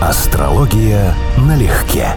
Астрология налегке.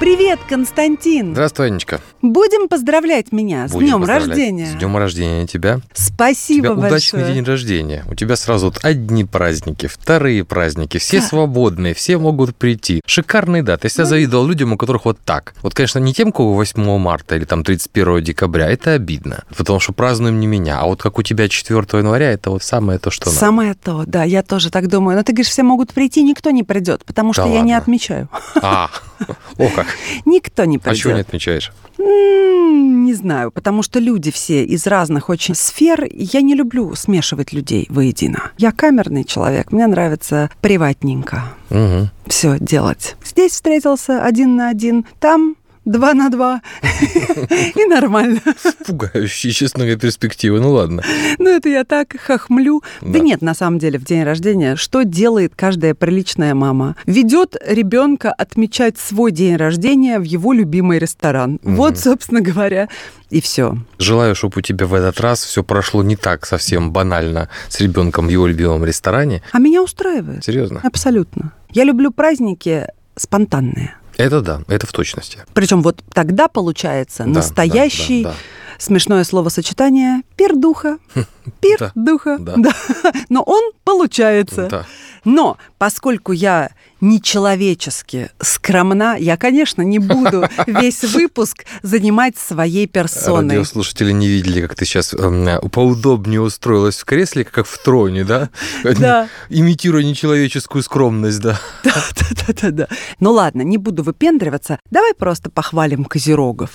Привет, Константин! Здравствуй, Анечка. Будем поздравлять меня с Будем днем рождения. С днем рождения тебя. Спасибо тебя большое. удачный день рождения. У тебя сразу вот одни праздники, вторые праздники. Все Да. свободные, все могут прийти. Шикарные даты. Я всегда завидовал людям, у которых вот так. Вот, конечно, не тем, кого 8 марта или там 31 декабря. Это обидно. Потому что празднуем не меня. А вот как у тебя 4 января, это вот самое то, что надо. Самое то, да, я тоже так думаю. Но ты говоришь, все могут прийти, никто не придет, потому что Да я не отмечаю. А, о как. Никто не А придет. чего не отмечаешь? М, Не знаю, потому что люди все из разных очень сфер. Я не люблю смешивать людей воедино. Я камерный человек, мне нравится приватненько Угу. все делать. Здесь встретился один на один, там два на два. И нормально. Пугающие, честно говоря, перспективы. Ну ладно. Ну, это я так хохмлю. Да. Нет, на самом деле, в день рождения, что делает каждая приличная мама? Ведет ребенка отмечать свой день рождения в его любимый ресторан. Вот, собственно говоря, и все. Желаю, чтобы у тебя в этот раз все прошло не так совсем банально с ребенком в его любимом ресторане. А меня устраивает. Серьезно? Абсолютно. Я люблю праздники спонтанные. Это да, это в точности. Причем вот тогда получается Да, настоящий, да, да, смешное словосочетание, пир духа. Пир Да, духа. да. Да. Но он получается. да. Да. Но поскольку я нечеловечески скромна, я, конечно, не буду весь выпуск занимать своей персоной. Радиослушатели не видели, как ты сейчас поудобнее устроилась в кресле, как в троне, да? Да. Имитируя нечеловеческую скромность, да. Да-да-да. Ну ладно, не буду выпендриваться. Давай просто похвалим козерогов.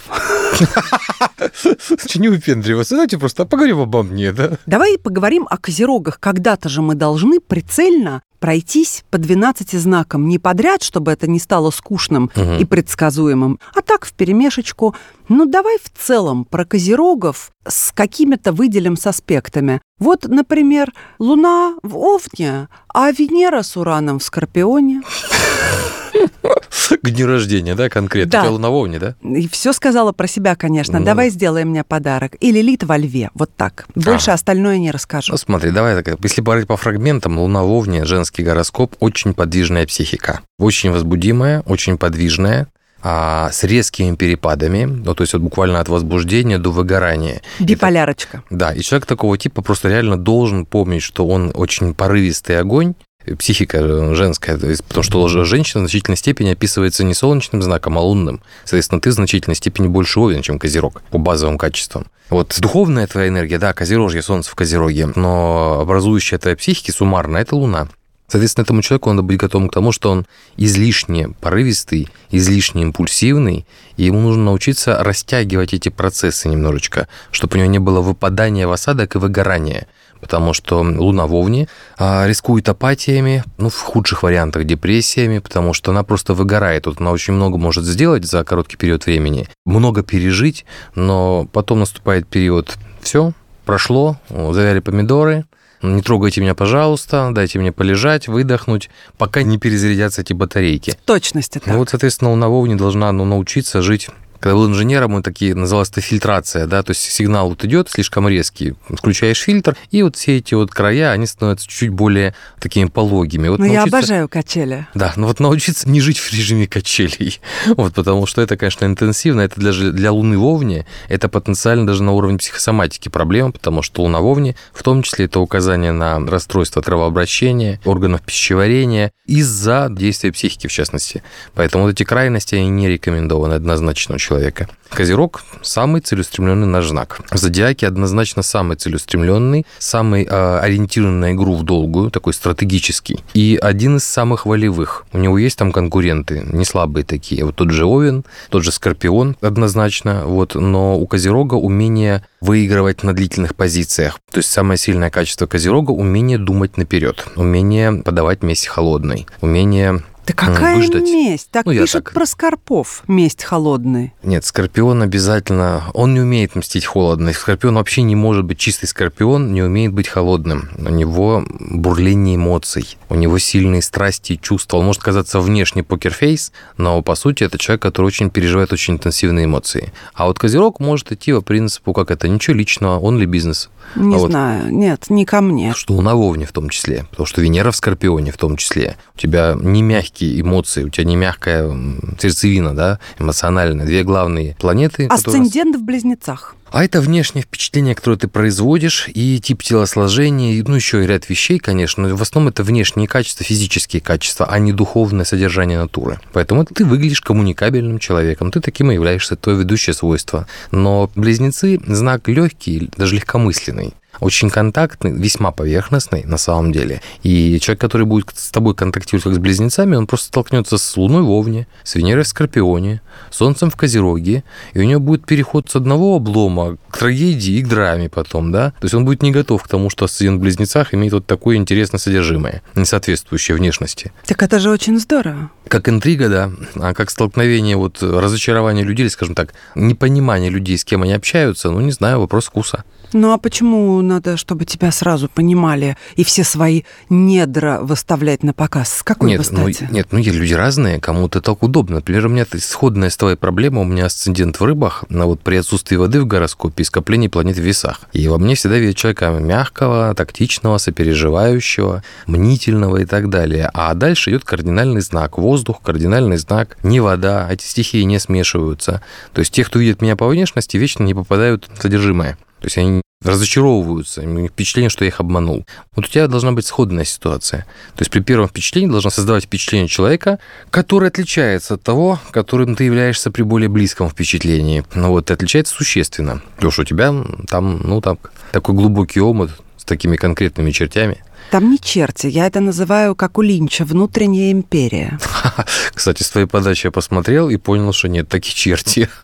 Не выпендриваться? Давайте просто поговорим обо мне, да? Давай поговорим о козерогах. Когда-то же мы должны прицельно пройтись по 12 знакам не подряд, чтобы это не стало скучным Мгм. и предсказуемым, а так в перемешечку. Ну, давай в целом про козерогов с какими-то выделим с аспектами. Вот, например, Луна в Овне, а Венера с Ураном в Скорпионе. К дню рождения, да, конкретно. Да. У тебя да? И все сказала про себя, конечно. Ну Давай да. сделай мне подарок. И Лилит во льве. Вот так. Больше А. остальное не расскажу. Ну, смотри, давай так. Если говорить по фрагментам, Овне, женский гороскоп, очень подвижная психика. Очень возбудимая, очень подвижная, а, с резкими перепадами, ну, то есть вот буквально от возбуждения до выгорания. Биполярочка. Да, и человек такого типа просто реально должен помнить, что он очень порывистый огонь, психика женская, то потому что женщина в значительной степени описывается не солнечным знаком, а лунным. Соответственно, ты в значительной степени больше овен, чем козерог по базовым качествам. Вот духовная твоя энергия, да, козерожье, солнце в козероге, но образующая твоя психики суммарно – это луна. Соответственно, этому человеку надо быть готовым к тому, что он излишне порывистый, излишне импульсивный, и ему нужно научиться растягивать эти процессы немножечко, чтобы у него не было выпадания в осадок и выгорания. Потому что Луна в Овне а, рискует апатиями, ну, в худших вариантах депрессиями, потому что она просто выгорает. Вот она очень много может сделать за короткий период времени, много пережить, но потом наступает период «все, прошло, завяли помидоры, не трогайте меня, пожалуйста, дайте мне полежать, выдохнуть, пока не перезарядятся эти батарейки. В точности так. Ну вот, соответственно, Луна в Овне должна ну, научиться жить когда был инженером, мы такие, называлось это фильтрация, да, то есть сигнал вот идет слишком резкий, включаешь фильтр, и вот все эти вот края, они становятся чуть более такими пологими. Вот Но Ну, я научиться- обожаю качели. Да, ну вот научиться не жить в режиме качелей, вот, потому что это, конечно, интенсивно, это для, ж- для Луны в Овне, это потенциально даже на уровне психосоматики проблема, потому что Луна в Овне, в том числе, это указание на расстройство кровообращения, органов пищеварения из-за действия психики, в частности. Поэтому вот эти крайности, они не рекомендованы однозначно у человека. Козерог – самый целеустремленный наш знак. В зодиаке однозначно самый целеустремленный, самый э, ориентированный на игру в долгую, такой стратегический, и один из самых волевых. У него есть там конкуренты, не слабые такие. Вот тот же Овен, тот же Скорпион однозначно, вот, но у Козерога умение выигрывать на длительных позициях. То есть самое сильное качество Козерога – умение думать наперед, умение подавать месть холодной, умение Да какая выждать. месть? Так Ну, я пишет так. про Скорпов. Месть холодный. Нет, Скорпион обязательно... Он не умеет мстить холодно. Скорпион вообще не может быть чистый Скорпион, не умеет быть холодным. У него бурление эмоций, у него сильные страсти и чувства. Он может казаться внешне покерфейс, но по сути это человек, который очень переживает очень интенсивные эмоции. А вот Козерог может идти по принципу, как это, ничего личного, он ли бизнес. Не А вот знаю. Нет, не ко мне. что у Навовни в том числе, потому что Венера в Скорпионе в том числе. У тебя не мягкие эмоции, у тебя не мягкая сердцевина, да, эмоциональная. Две главные планеты. Асцендент в близнецах. А это внешнее впечатление, которое ты производишь, и тип телосложения, и, ну, еще и ряд вещей, конечно, но в основном это внешние качества, физические качества, а не духовное содержание натуры. Поэтому ты выглядишь коммуникабельным человеком, ты таким и являешься, твое ведущее свойство. Но близнецы – знак легкий, даже легкомысленный очень контактный, весьма поверхностный на самом деле. И человек, который будет с тобой контактировать как с близнецами, он просто столкнется с Луной в Овне, с Венерой в Скорпионе, Солнцем в Козероге, и у него будет переход с одного облома к трагедии и к драме потом, да? То есть он будет не готов к тому, что асцендент в близнецах имеет вот такое интересное содержимое, не соответствующее внешности. Так это же очень здорово. Как интрига, да, а как столкновение, вот разочарование людей, скажем так, непонимание людей, с кем они общаются, ну, не знаю, вопрос вкуса. Ну а почему надо, чтобы тебя сразу понимали и все свои недра выставлять на показ? С какой нет? Ну, нет, ну есть люди разные, кому-то так удобно. Например, у меня сходная с твоей проблема, у меня асцендент в рыбах, но вот при отсутствии воды в гороскопе и скоплении планет в весах. И во мне всегда видят человека мягкого, тактичного, сопереживающего, мнительного и так далее. А дальше идет кардинальный знак. Воздух, кардинальный знак, не вода, эти стихии не смешиваются. То есть те, кто видит меня по внешности, вечно не попадают в содержимое. То есть они разочаровываются, впечатление, что я их обманул. Вот у тебя должна быть сходная ситуация. То есть при первом впечатлении должна создавать впечатление человека, который отличается от того, которым ты являешься при более близком впечатлении. Ну вот, и отличается существенно. Потому что у тебя там, ну, там такой глубокий омут с такими конкретными чертями. Там не черти, я это называю, как у Линча, внутренняя империя. Кстати, с твоей подачи я посмотрел и понял, что нет, такие черти.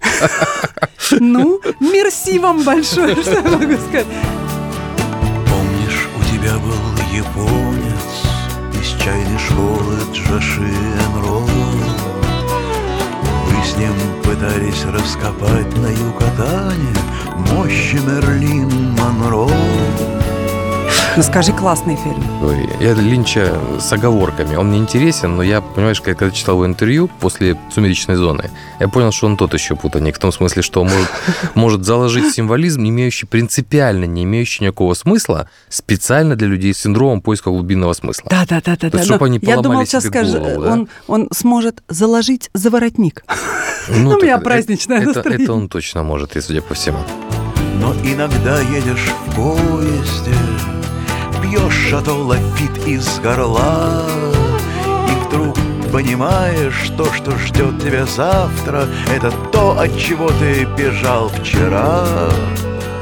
Ну, мерси вам большое, что я могу сказать. Помнишь, у тебя был японец Из чайной школы Джошиенро Вы с ним пытались раскопать на Юкатане Мощи Мерлин Монро Ну скажи, классный фильм. Ой, Я Линча с оговорками. Он мне интересен, но я, понимаешь, когда когда читал его интервью после «Сумеречной зоны», я понял, что он тот еще путаник. В том смысле, что он может, может заложить символизм, не имеющий принципиально, не имеющий никакого смысла, специально для людей с синдромом поиска глубинного смысла. Да, да, да, да. То есть, да. чтоб они Я думал, сейчас скажешь, голову, да? он, он сможет заложить заворотник. Ну, у так меня это- праздничное это, настроение. это он точно может, и судя по всему. Но иногда едешь в поезде Пьешь шато лафит из горла И вдруг понимаешь, то, что ждет тебя завтра Это то, от чего ты бежал вчера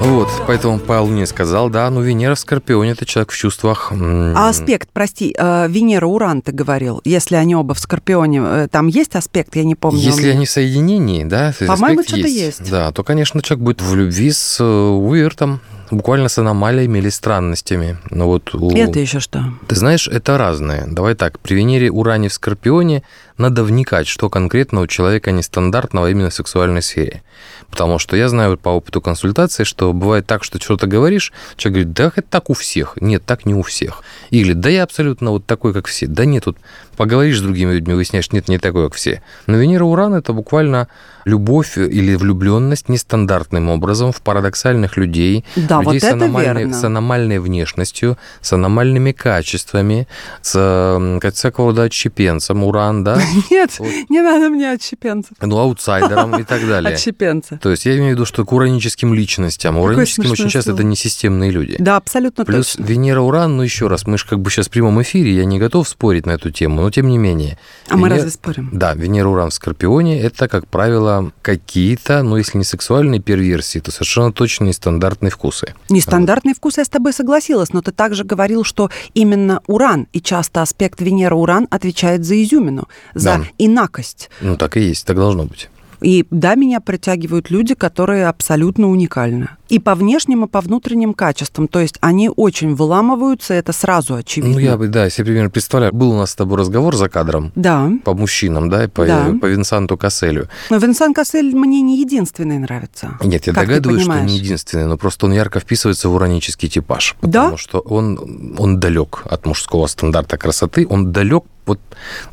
Вот, поэтому Павел мне сказал, да, ну Венера в Скорпионе, это человек в чувствах. А аспект, прости, э, Венера-Уран ты говорил, если они оба в Скорпионе, э, там есть аспект, я не помню. Если он- они в соединении, да, то есть По-моему, что-то есть. Да, то, конечно, человек будет в любви с э, Уивертом, буквально с аномалиями или странностями. Но вот у... Это еще что? Ты знаешь, это разное. Давай так, при Венере Уране в Скорпионе надо вникать, что конкретно у человека нестандартного именно в сексуальной сфере. Потому что я знаю по опыту консультации, что бывает так, что что-то говоришь, человек говорит, да это так у всех. Нет, так не у всех. Или, да я абсолютно вот такой, как все. Да нет, тут поговоришь с другими людьми, выясняешь, нет, не такой, как все. Но Венера Уран это буквально любовь или влюбленность нестандартным образом в парадоксальных людей, Да, людей вот с, аномальной, верно. с аномальной внешностью, с аномальными качествами, с как всякого рода отщепенцем, уран, да, Нет, Вот. не надо мне отщепенцев. ну, аутсайдером и так далее. Отщепенца. То есть я имею в виду, что к ураническим личностям. Ураническим очень часто это несистемные люди. Да, абсолютно Плюс точно. Венера Уран, ну еще раз, мы же как бы сейчас в прямом эфире, я не готов спорить на эту тему, но тем не менее. А мы Венера- разве спорим? Да, Венера Уран в Скорпионе это, как правило, какие-то, ну если не сексуальные перверсии, то совершенно точно нестандартные вкусы. Нестандартный вкус, я с тобой согласилась, но ты также говорил, что именно Уран и часто аспект Венера-Уран отвечает за изюмину, за Да. инакость. Ну так и есть, так должно быть. И да, меня притягивают люди, которые абсолютно уникальны. И по внешним, и по внутренним качествам. То есть они очень выламываются, это сразу очевидно. Ну, я бы, да, себе примерно представляю. Был у нас с тобой разговор за кадром Да. по мужчинам, да, и по, Да. по Винсанту Касселю. Но Винсан Кассель мне не единственный нравится. Нет, я догадываюсь, что не единственный, но просто он ярко вписывается в уранический типаж. Да? Потому что он, он далек от мужского стандарта красоты, он далек, вот,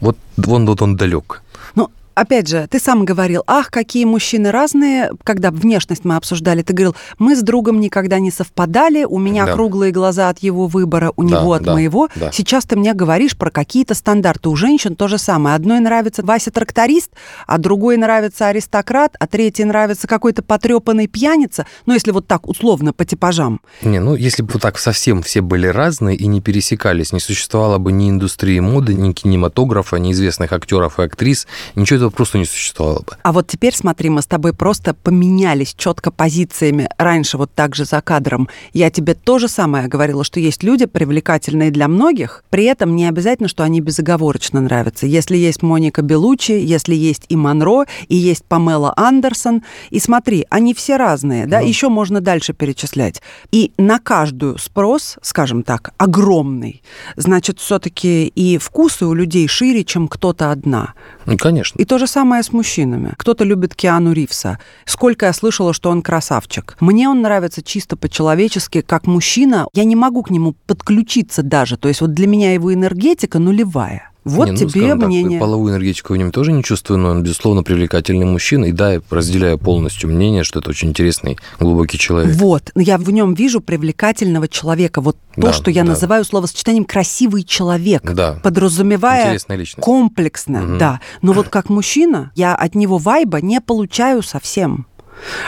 вот, он, вот он далек. Ну, опять же, ты сам говорил, ах, какие мужчины разные. Когда внешность мы обсуждали, ты говорил, мы с другом никогда не совпадали, у меня Да. круглые глаза от его выбора, у Да, него от да, моего. да. Сейчас ты мне говоришь про какие-то стандарты. У женщин то же самое. Одной нравится Вася тракторист, а другой нравится аристократ, а третий нравится какой-то потрепанный пьяница. Ну, если вот так условно по типажам. Не, ну если бы вот так совсем все были разные и не пересекались, не существовало бы ни индустрии моды, ни кинематографа, ни известных актеров и актрис, ничего этого просто не существовало бы. А вот теперь смотри, мы с тобой просто поменялись четко позициями. Раньше вот так же за кадром. Я тебе то же самое говорила, что есть люди, привлекательные для многих, при этом не обязательно, что они безоговорочно нравятся. Если есть Моника Белучи, если есть и Монро, и есть Памела Андерсон. И смотри, они все разные, да, Ну. еще можно дальше перечислять. И на каждую спрос, скажем так, огромный. Значит, все-таки и вкусы у людей шире, чем кто-то одна. Ну, конечно. И то же самое с мужчинами. Кто-то любит Киану Ривса. Сколько я слышала, что он красавчик. Мне он нравится чисто по-человечески, как мужчина. Я не могу к нему подключиться даже. То есть вот для меня его энергетика нулевая. Вот Не, ну, тебе так, мнение. половую энергетику в нем тоже не чувствую, но он, безусловно, привлекательный мужчина. И да, я разделяю полностью мнение, что это очень интересный, глубокий человек. Вот, я в нем вижу привлекательного человека. Вот то, Да, что я да. называю словосочетанием красивый человек, Да. подразумевая комплексно, Мгм. да. Но вот как мужчина я от него вайба не получаю совсем.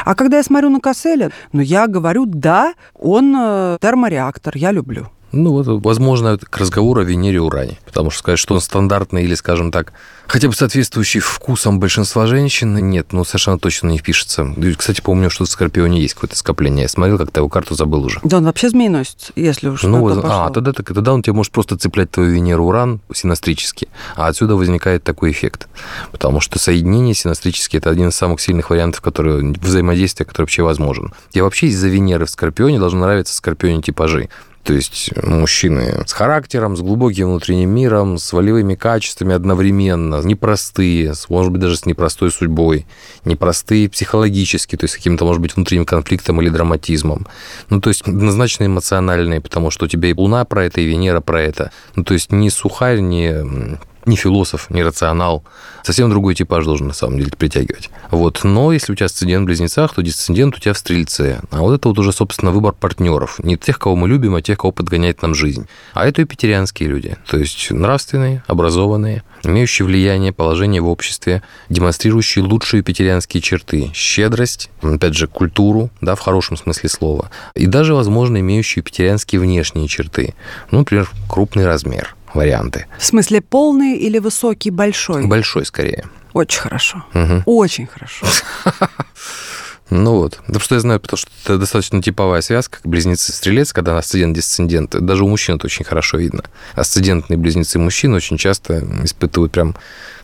А когда я смотрю на Касселя, ну, я говорю, да, он э, термореактор, я люблю. Ну, вот, возможно, это к разговору о Венере Уране. Потому что сказать, что он стандартный или, скажем так, хотя бы соответствующий вкусам большинства женщин, нет, ну, совершенно точно не впишется. Кстати, помню, что в Скорпионе есть какое-то скопление. Я смотрел, как-то его карту забыл уже. Да он вообще змееносец, если уж Ну, пошло. а, тогда, так, тогда он тебе может просто цеплять твою Венеру Уран синастрически, а отсюда возникает такой эффект. Потому что соединение синастрически – это один из самых сильных вариантов которые, взаимодействия, который вообще возможен. И вообще из-за Венеры в Скорпионе должны нравиться Скорпионе типажи. То есть мужчины с характером, с глубоким внутренним миром, с волевыми качествами одновременно, непростые, может быть, даже с непростой судьбой, непростые психологически, то есть каким-то, может быть, внутренним конфликтом или драматизмом. Ну, то есть однозначно эмоциональные, потому что у тебя и Луна про это, и Венера про это. Ну, то есть не сухарь, не не философ, не рационал. Совсем другой типаж должен на самом деле притягивать. Вот. Но если у тебя асцендент в близнецах, то дисцендент у тебя в стрельце. А вот это вот уже, собственно, выбор партнеров. Не тех, кого мы любим, а тех, кого подгоняет нам жизнь. А это юпитерианские люди. То есть нравственные, образованные, имеющие влияние, положение в обществе, демонстрирующие лучшие юпитерианские черты. Щедрость, опять же, культуру, да, в хорошем смысле слова. И даже, возможно, имеющие юпитерианские внешние черты. Ну, например, крупный размер варианты. В смысле полный или высокий, большой? Большой скорее. Очень хорошо. Мгм. Очень хорошо. Ну вот. Да что я знаю, потому что это достаточно типовая связка, близнецы-стрелец, когда асцендент-десцендент. Даже у мужчин это очень хорошо видно. Асцендентные близнецы мужчин очень часто испытывают прям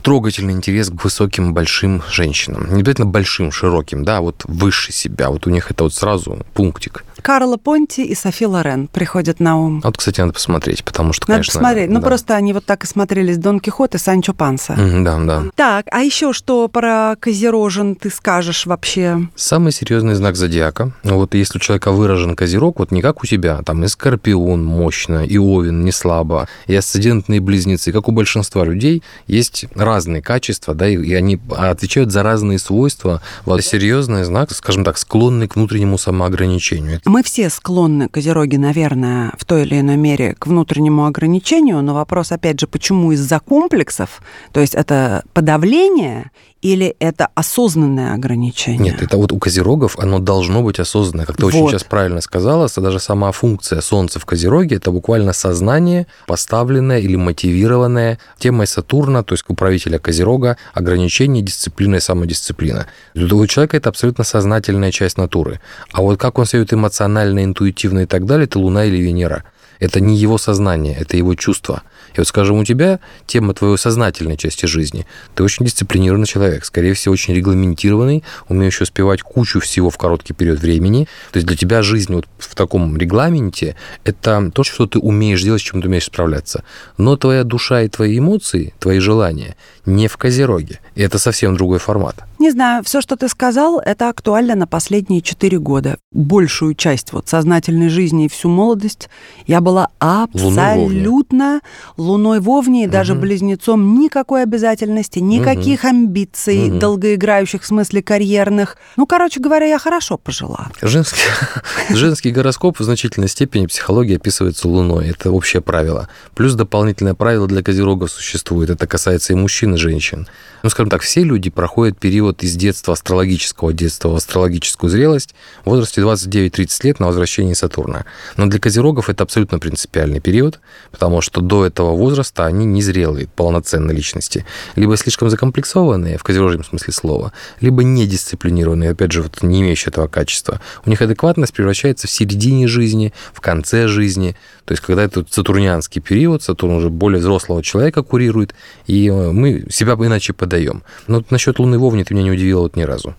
трогательный интерес к высоким, большим женщинам. Не обязательно большим, широким, да, а вот выше себя. Вот у них это вот сразу пунктик. Карла Понти и Софи Лорен приходят на ум. А вот, кстати, надо посмотреть, потому что, Надо конечно... посмотреть. Ну, да. просто они вот так и смотрелись Дон Кихот и Санчо Панса. Мгм, Да, да. Так, а еще что про Козерожен ты скажешь вообще? Самый серьезный знак зодиака. Ну, Вот если у человека выражен козерог, вот не как у тебя, там и скорпион мощно, и овен не слабо, и асцендентные близнецы, как у большинства людей, есть разные качества, да, и, и они отвечают за разные свойства. Вот серьезный знак, скажем так, склонный к внутреннему самоограничению. Мы все склонны, козероги, наверное, в той или иной мере к внутреннему ограничению, но вопрос, опять же, почему из-за комплексов? То есть это подавление или это осознанное ограничение? Нет, это вот у козерогов оно должно быть осознанное. Как ты очень Вот. сейчас правильно сказала, даже сама функция Солнца в козероге – это буквально сознание, поставленное или мотивированное темой Сатурна, то есть управителя козерога, ограничение, дисциплина и самодисциплина. У человека это абсолютно сознательная часть натуры. А вот как он ведет эмоционально, интуитивно и так далее, это Луна или Венера. Это не его сознание, это его чувство. И вот, скажем, у тебя тема твоей сознательной части жизни. Ты очень дисциплинированный человек, скорее всего, очень регламентированный, умеющий успевать кучу всего в короткий период времени. То есть для тебя жизнь вот в таком регламенте – это то, что ты умеешь делать, с чем ты умеешь справляться. Но твоя душа и твои эмоции, твои желания не в Козероге. И это совсем другой формат. Не знаю, все, что ты сказал, это актуально на последние четыре года. Большую часть вот сознательной жизни и всю молодость я была абсолютно луной в Овне и даже угу. близнецом. Никакой обязательности, никаких угу. амбиций, угу. долгоиграющих в смысле карьерных. Ну, короче говоря, я хорошо пожила. Женский, женский гороскоп в значительной степени психологии описывается луной. Это общее правило. Плюс дополнительное правило для козерогов существует. Это касается и мужчин, и женщин. Ну, скажем так, все люди проходят период из детства, астрологического детства в астрологическую зрелость в возрасте 29-30 лет на возвращении Сатурна. Но для козерогов это абсолютно принципиальный период, потому что до этого возраста они незрелые, полноценные личности. Либо слишком закомплексованные, в козерожьем смысле слова, либо недисциплинированные, опять же, вот не имеющие этого качества. У них адекватность превращается в середине жизни, в конце жизни. То есть, когда это сатурнианский период, Сатурн уже более взрослого человека курирует, и э, мы себя иначе подаем. Но вот насчет Луны Вовни ты меня не удивила вот ни разу.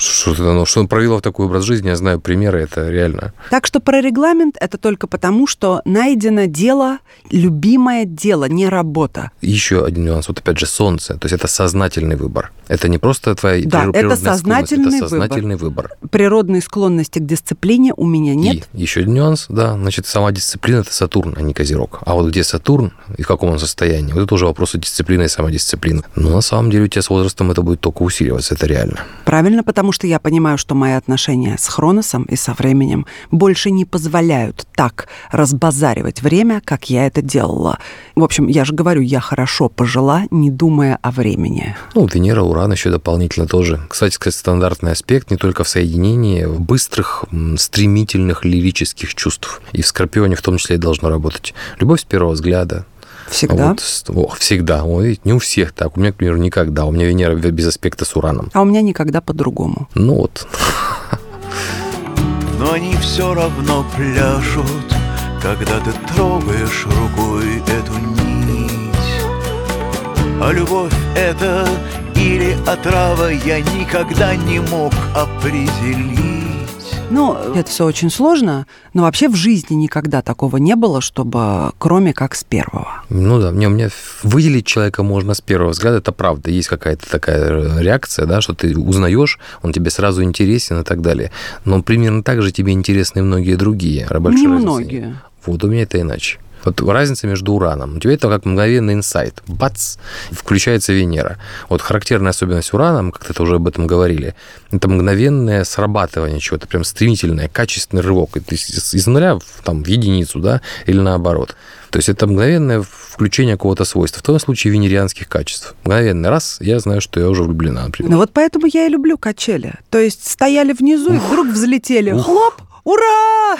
Что, ну, что он провела в такой образ жизни, я знаю примеры, это реально. Так что про регламент это только потому, что найдено дело, любимое дело, не работа. Еще один нюанс, вот опять же солнце, то есть это сознательный выбор. Это не просто твоя да, это сознательный, это сознательный выбор. выбор. Природной склонности к дисциплине у меня нет. И еще один нюанс, да, значит, сама дисциплина – это Сатурн, а не Козерог. А вот где Сатурн и в каком он состоянии, вот это уже вопрос дисциплины и самодисциплины. Но на самом деле у тебя с возрастом это будет только усиливаться, это реально. Правильно, потому что я понимаю, что мои отношения с Хроносом и со временем больше не позволяют так разбазаривать время, как я это делала. В общем, я же говорю, я хорошо пожила, не думая о времени. Ну, Венера, Уран еще дополнительно тоже. Кстати, сказать, стандартный аспект не только в соединении, в быстрых, стремительных лирических чувств. И в Скорпионе в том числе и должно работать. Любовь с первого взгляда, Всегда? Вот, о, всегда. Ой, не у всех так. У меня, к примеру, никогда. У меня Венера без аспекта с Ураном. А у меня никогда по-другому. Ну вот. Но они все равно пляшут, когда ты трогаешь рукой эту нить. А любовь это или отрава я никогда не мог определить. Ну, это все очень сложно, но вообще в жизни никогда такого не было, чтобы кроме как с первого. Ну да, мне, мне выделить человека можно с первого взгляда, это правда. Есть какая-то такая реакция, да, что ты узнаешь, он тебе сразу интересен и так далее. Но примерно так же тебе интересны многие другие. Не многие. Вот у меня это иначе. Вот разница между ураном. У тебя это как мгновенный инсайт. Бац! Включается Венера. Вот характерная особенность урана, мы как-то уже об этом говорили, это мгновенное срабатывание чего-то, прям стремительное, качественный рывок. То есть из нуля в, там, в единицу, да, или наоборот. То есть это мгновенное включение какого-то свойства. В том случае венерианских качеств. Мгновенный раз, я знаю, что я уже влюблена, например. Ну вот поэтому я и люблю качели. То есть стояли внизу и вдруг взлетели. Ух. Хлоп! Ура!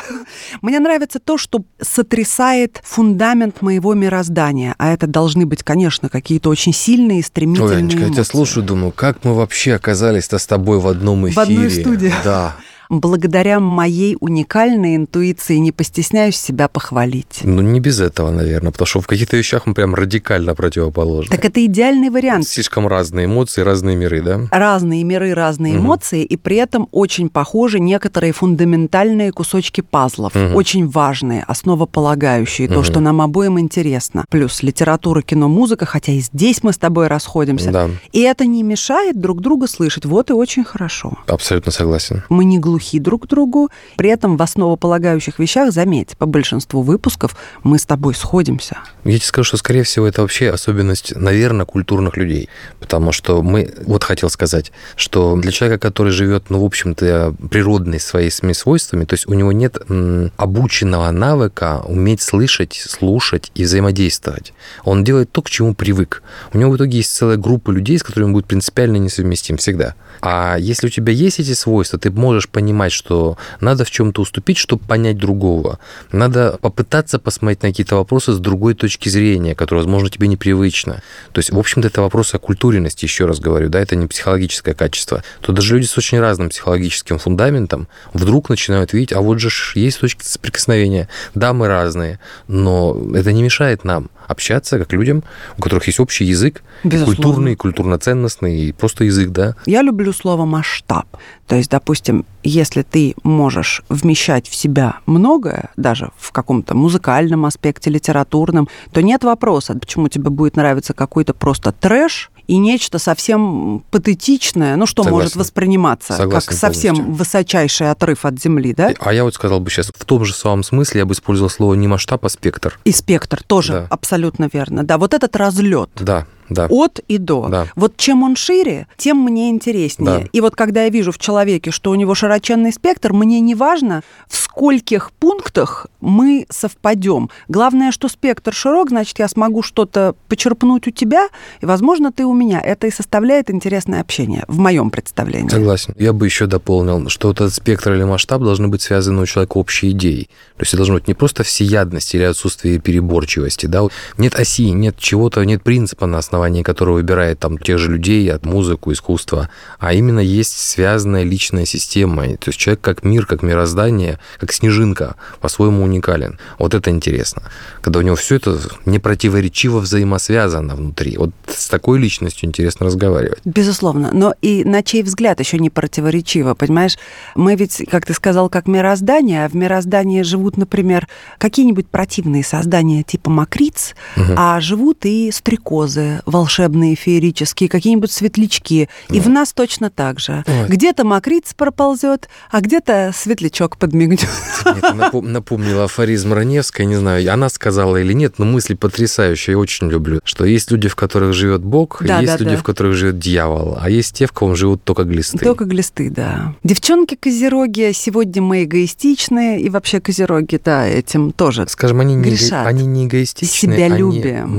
Мне нравится то, что сотрясает фундамент моего мироздания. А это должны быть, конечно, какие-то очень сильные, стремительные Ой, Анечка, эмоции. я тебя слушаю, думаю, как мы вообще оказались-то с тобой в одном эфире? В одной студии. Да благодаря моей уникальной интуиции не постесняюсь себя похвалить. Ну, не без этого, наверное, потому что в каких-то вещах мы прям радикально противоположны. Так это идеальный вариант. Слишком разные эмоции, разные миры, да? Разные миры, разные угу. эмоции, и при этом очень похожи некоторые фундаментальные кусочки пазлов, угу. очень важные, основополагающие, угу. то, что нам обоим интересно. Плюс литература, кино, музыка, хотя и здесь мы с тобой расходимся. Да. И это не мешает друг друга слышать. Вот и очень хорошо. Абсолютно согласен. Мы не глухие глухи друг к другу. При этом в основополагающих вещах, заметь, по большинству выпусков мы с тобой сходимся. Я тебе скажу, что, скорее всего, это вообще особенность, наверное, культурных людей. Потому что мы, вот хотел сказать, что для человека, который живет, ну, в общем-то, природной своими свойствами, то есть у него нет м, обученного навыка уметь слышать, слушать и взаимодействовать. Он делает то, к чему привык. У него в итоге есть целая группа людей, с которыми он будет принципиально несовместим всегда. А если у тебя есть эти свойства, ты можешь понимать, понимать, что надо в чем-то уступить, чтобы понять другого. Надо попытаться посмотреть на какие-то вопросы с другой точки зрения, которая, возможно, тебе непривычна. То есть, в общем-то, это вопрос о культуренности, еще раз говорю, да, это не психологическое качество. То даже люди с очень разным психологическим фундаментом вдруг начинают видеть, а вот же есть точки соприкосновения. Да, мы разные, но это не мешает нам общаться как людям, у которых есть общий язык, культурный, культурно-ценностный, и просто язык, да. Я люблю слово масштаб. То есть, допустим, если ты можешь вмещать в себя многое, даже в каком-то музыкальном аспекте, литературном, то нет вопроса, почему тебе будет нравиться какой-то просто трэш, и нечто совсем патетичное, ну что Согласен. может восприниматься Согласен как совсем полностью. высочайший отрыв от земли, да? А я вот сказал бы сейчас, в том же самом смысле я бы использовал слово не масштаб, а спектр. И спектр тоже Да. абсолютно верно. Да, вот этот разлет. Да, да. От и до. Да. Вот чем он шире, тем мне интереснее. Да. И вот когда я вижу в человеке, что у него широченный спектр, мне не важно, в скольких пунктах мы совпадем. Главное, что спектр широк, значит, я смогу что-то почерпнуть у тебя, и, возможно, ты у меня. Это и составляет интересное общение, в моем представлении. Согласен. Я бы еще дополнил, что вот этот спектр или масштаб должны быть связаны у человека общей идеей. То есть это должно быть не просто всеядность или отсутствие переборчивости. Да? Нет оси, нет чего-то, нет принципа, на основании которого выбирает там тех же людей, от музыку, искусства, а именно есть связанная личная система. То есть человек как мир, как мироздание, как снежинка, по-своему уникален. Вот это интересно. Когда у него все это непротиворечиво взаимосвязано внутри. Вот с такой личностью интересно разговаривать. Безусловно. Но и на чей взгляд еще не противоречиво, понимаешь? Мы ведь, как ты сказал, как мироздание, а в мироздании живут, например, какие-нибудь противные создания типа мокриц, а живут и стрекозы волшебные, феерические, какие-нибудь светлячки. И в нас точно так же. Ой. Где-то мокриц проползет, а где-то светлячок подмигнет. Нет, напом- напомнила афоризм Раневской, не знаю, она сказала или нет, но мысль потрясающая, я очень люблю, что есть люди, в которых живет Бог, Да, есть да, люди, да. в которых живет дьявол, а есть те, в ком живут только глисты. Только глисты, да. Девчонки-козероги, сегодня мы эгоистичные, и вообще козероги, да, этим тоже. Скажем, они не, Грешат. они не эгоистичны, Себялюбие. они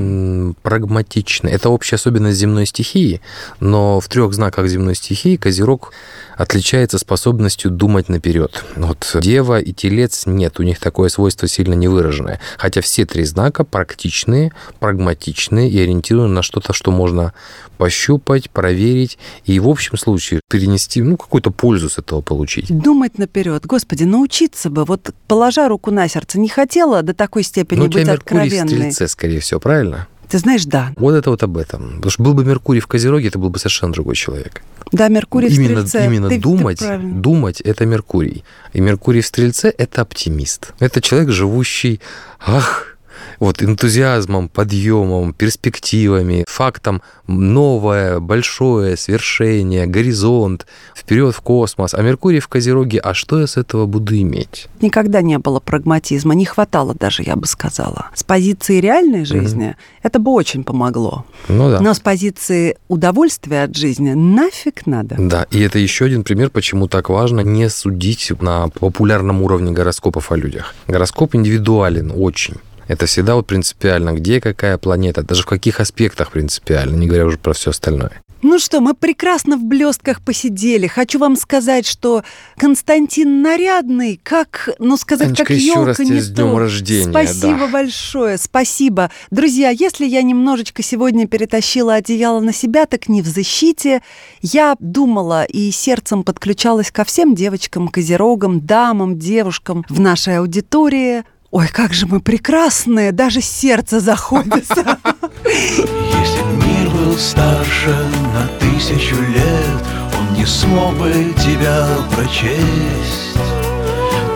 м, прагматичны. Это общая особенность земной стихии, но в трех знаках земной стихии Козерог отличается способностью думать наперед. Вот Дева и Телец нет, у них такое свойство сильно не выраженное. Хотя все три знака практичные, прагматичные и ориентированы на что-то, что можно пощупать, проверить и в общем случае перенести, ну, какую-то пользу с этого получить. Думать наперед. Господи, научиться бы. Вот положа руку на сердце, не хотела до такой степени Ну, у тебя быть Меркурий в откровенной. Стрельце, скорее всего, правильно? Ты знаешь, да. Вот это вот об этом. Потому что был бы Меркурий в Козероге, это был бы совершенно другой человек. Да, Меркурий в именно Стрельце. именно Ты- ты думать, правильно. думать это Меркурий. И Меркурий в Стрельце это оптимист. Это человек, живущий, ах, вот энтузиазмом, подъемом, перспективами, фактом новое, большое свершение, горизонт, вперед в космос. А Меркурий в Козероге, а что я с этого буду иметь? Никогда не было прагматизма, не хватало даже, я бы сказала. С позиции реальной жизни это бы очень помогло. Ну да. Но с позиции удовольствия от жизни нафиг надо. Да, и это еще один пример, почему так важно не судить на популярном уровне гороскопов о людях. Гороскоп индивидуален очень. Это всегда вот принципиально, где какая планета, даже в каких аспектах принципиально, не говоря уже про все остальное. Ну что, мы прекрасно в блестках посидели. Хочу вам сказать, что Константин нарядный, как, ну сказать, Анечка, как елка не с днем рождения, Спасибо да. большое, спасибо. Друзья, если я немножечко сегодня перетащила одеяло на себя, так не в защите. Я думала и сердцем подключалась ко всем девочкам, козерогам, дамам, девушкам в нашей аудитории. Ой, как же мы прекрасные, даже сердце заходится. Если мир был старше на тысячу лет, Он не смог бы тебя прочесть.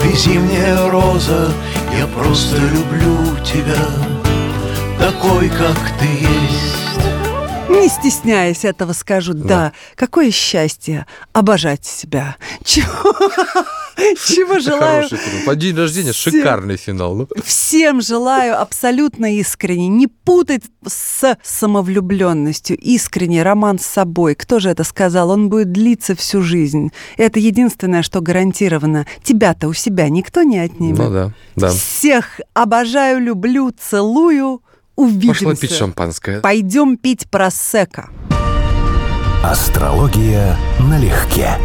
Ты зимняя роза, я просто люблю тебя, Такой, как ты есть. Не стесняясь этого скажу, да, какое счастье обожать себя. Чего, чего желаю. По день рождения всем. шикарный финал. Ну, Всем желаю абсолютно искренне не путать с самовлюбленностью. Искренне роман с собой. Кто же это сказал? Он будет длиться всю жизнь. Это единственное, что гарантировано. Тебя-то у себя никто не отнимет. ну да, да. Всех обожаю, люблю, целую. Увидимся. Пошла пить шампанское. Пойдем пить просека. Астрология налегке.